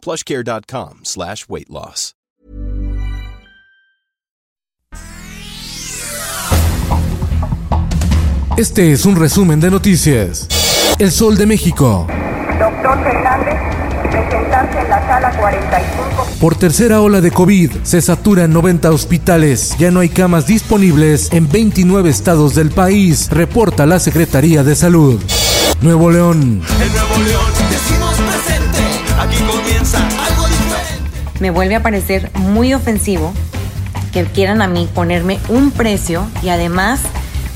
plushcare.com slash weight loss. Este es un resumen de noticias. El Sol de México. Doctor Fernández, presentarse en la sala 45. Por tercera ola de COVID, se saturan 90 hospitales. Ya no hay camas disponibles en 29 estados del país, reporta la Secretaría de Salud. Nuevo León. En Nuevo León decimos presente, aquí diferente. Me vuelve a parecer muy ofensivo que quieran a mí ponerme un precio y además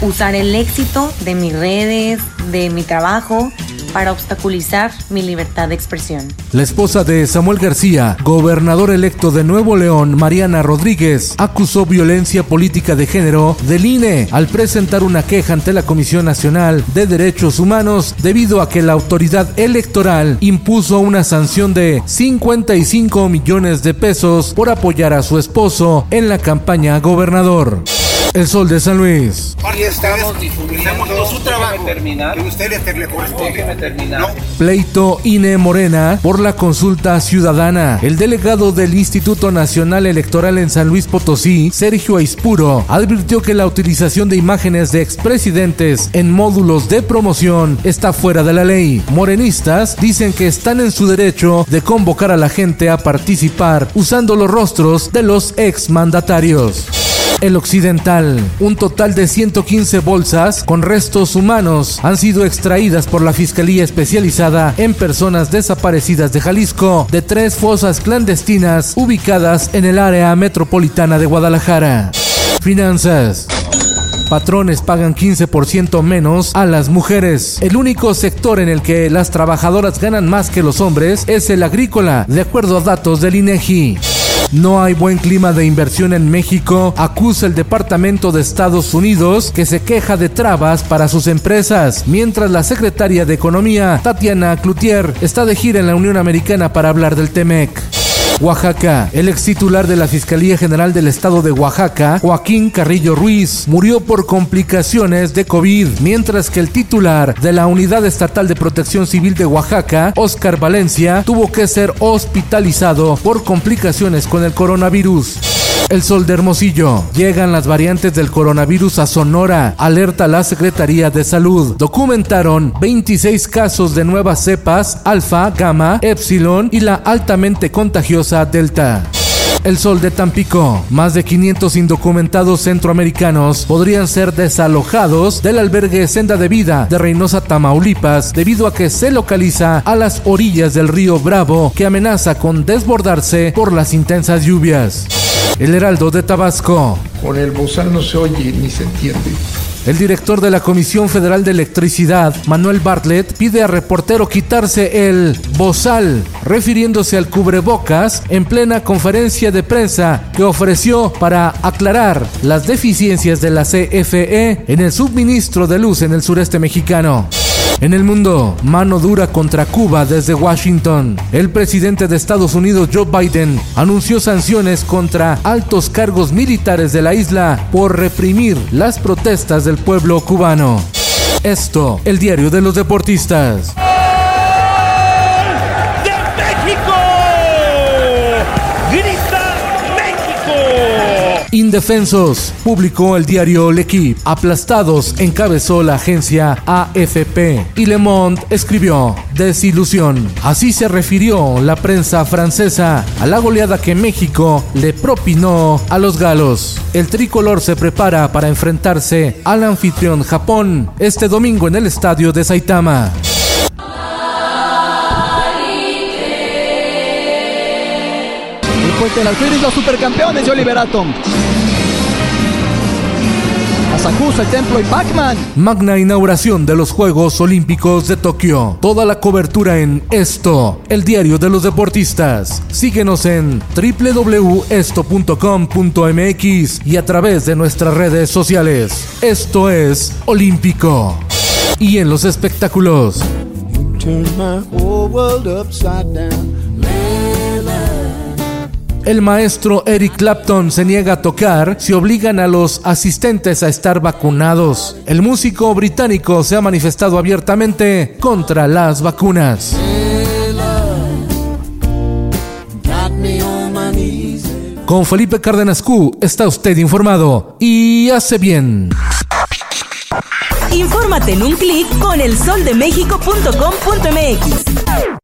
usar el éxito de mis redes, de mi trabajo, para obstaculizar mi libertad de expresión. La esposa de Samuel García, gobernador electo de Nuevo León, Mariana Rodríguez, acusó violencia política de género del INE al presentar una queja ante la Comisión Nacional de Derechos Humanos debido a que la autoridad electoral impuso una sanción de 55 millones de pesos por apoyar a su esposo en la campaña a gobernador. El Sol de San Luis. Y estamos difundiendo su trabajo. terminar. Que usted le, corresponde. Terminar. No. Pleito INE Morena por la consulta ciudadana. El delegado del Instituto Nacional Electoral en San Luis Potosí, Sergio Aispuro, advirtió que la utilización de imágenes de expresidentes en módulos de promoción está fuera de la ley. Morenistas dicen que están en su derecho de convocar a la gente a participar usando los rostros de los exmandatarios. El Occidental. Un total de 115 bolsas con restos humanos han sido extraídas por la Fiscalía Especializada en Personas Desaparecidas de Jalisco de tres fosas clandestinas ubicadas en el área metropolitana de Guadalajara. Finanzas. Patrones pagan 15% menos a las mujeres. El único sector en el que las trabajadoras ganan más que los hombres es el agrícola, de acuerdo a datos del INEGI. No hay buen clima de inversión en México, acusa el Departamento de Estados Unidos que se queja de trabas para sus empresas, mientras la secretaria de Economía, Tatiana Cloutier, está de gira en la Unión Americana para hablar del TEMEC. Oaxaca. El ex titular de la Fiscalía General del Estado de Oaxaca, Joaquín Carrillo Ruiz, murió por complicaciones de COVID, mientras que el titular de la Unidad Estatal de Protección Civil de Oaxaca, Oscar Valencia, tuvo que ser hospitalizado por complicaciones con el coronavirus. El sol de Hermosillo. Llegan las variantes del coronavirus a Sonora. Alerta la Secretaría de Salud. Documentaron 26 casos de nuevas cepas, alfa, gamma, epsilon y la altamente contagiosa delta. El sol de Tampico. Más de 500 indocumentados centroamericanos podrían ser desalojados del albergue Senda de Vida de Reynosa, Tamaulipas, debido a que se localiza a las orillas del río Bravo, que amenaza con desbordarse por las intensas lluvias. El Heraldo de Tabasco. Con el bozal no se oye ni se entiende. El director de la Comisión Federal de Electricidad, Manuel Bartlett, pide a reportero quitarse el bozal, refiriéndose al cubrebocas en plena conferencia de prensa que ofreció para aclarar las deficiencias de la CFE en el suministro de luz en el sureste mexicano. En el mundo, mano dura contra Cuba desde Washington. El presidente de Estados Unidos, Joe Biden, anunció sanciones contra altos cargos militares de la isla por reprimir las protestas del pueblo cubano. Esto, el diario de los deportistas. Indefensos, publicó el diario L'Equipe. Aplastados, encabezó la agencia AFP. Y Le Monde escribió, desilusión. Así se refirió la prensa francesa a la goleada que México le propinó a los galos. El tricolor se prepara para enfrentarse al anfitrión Japón este domingo en el estadio de Saitama. Puente del alfiler y los supercampeones de Oliver Atom. Asakusa, el templo y Pac-Man. Magna inauguración de los Juegos Olímpicos de Tokio. Toda la cobertura en Esto, el diario de los deportistas. Síguenos en www.esto.com.mx y a través de nuestras redes sociales. Esto es Olímpico. Y en los espectáculos. El maestro Eric Clapton se niega a tocar si obligan a los asistentes a estar vacunados. El músico británico se ha manifestado abiertamente contra las vacunas. Con Felipe Cárdenas Q está usted informado y hace bien. Infórmate en un clic con elsoldemexico.com.mx.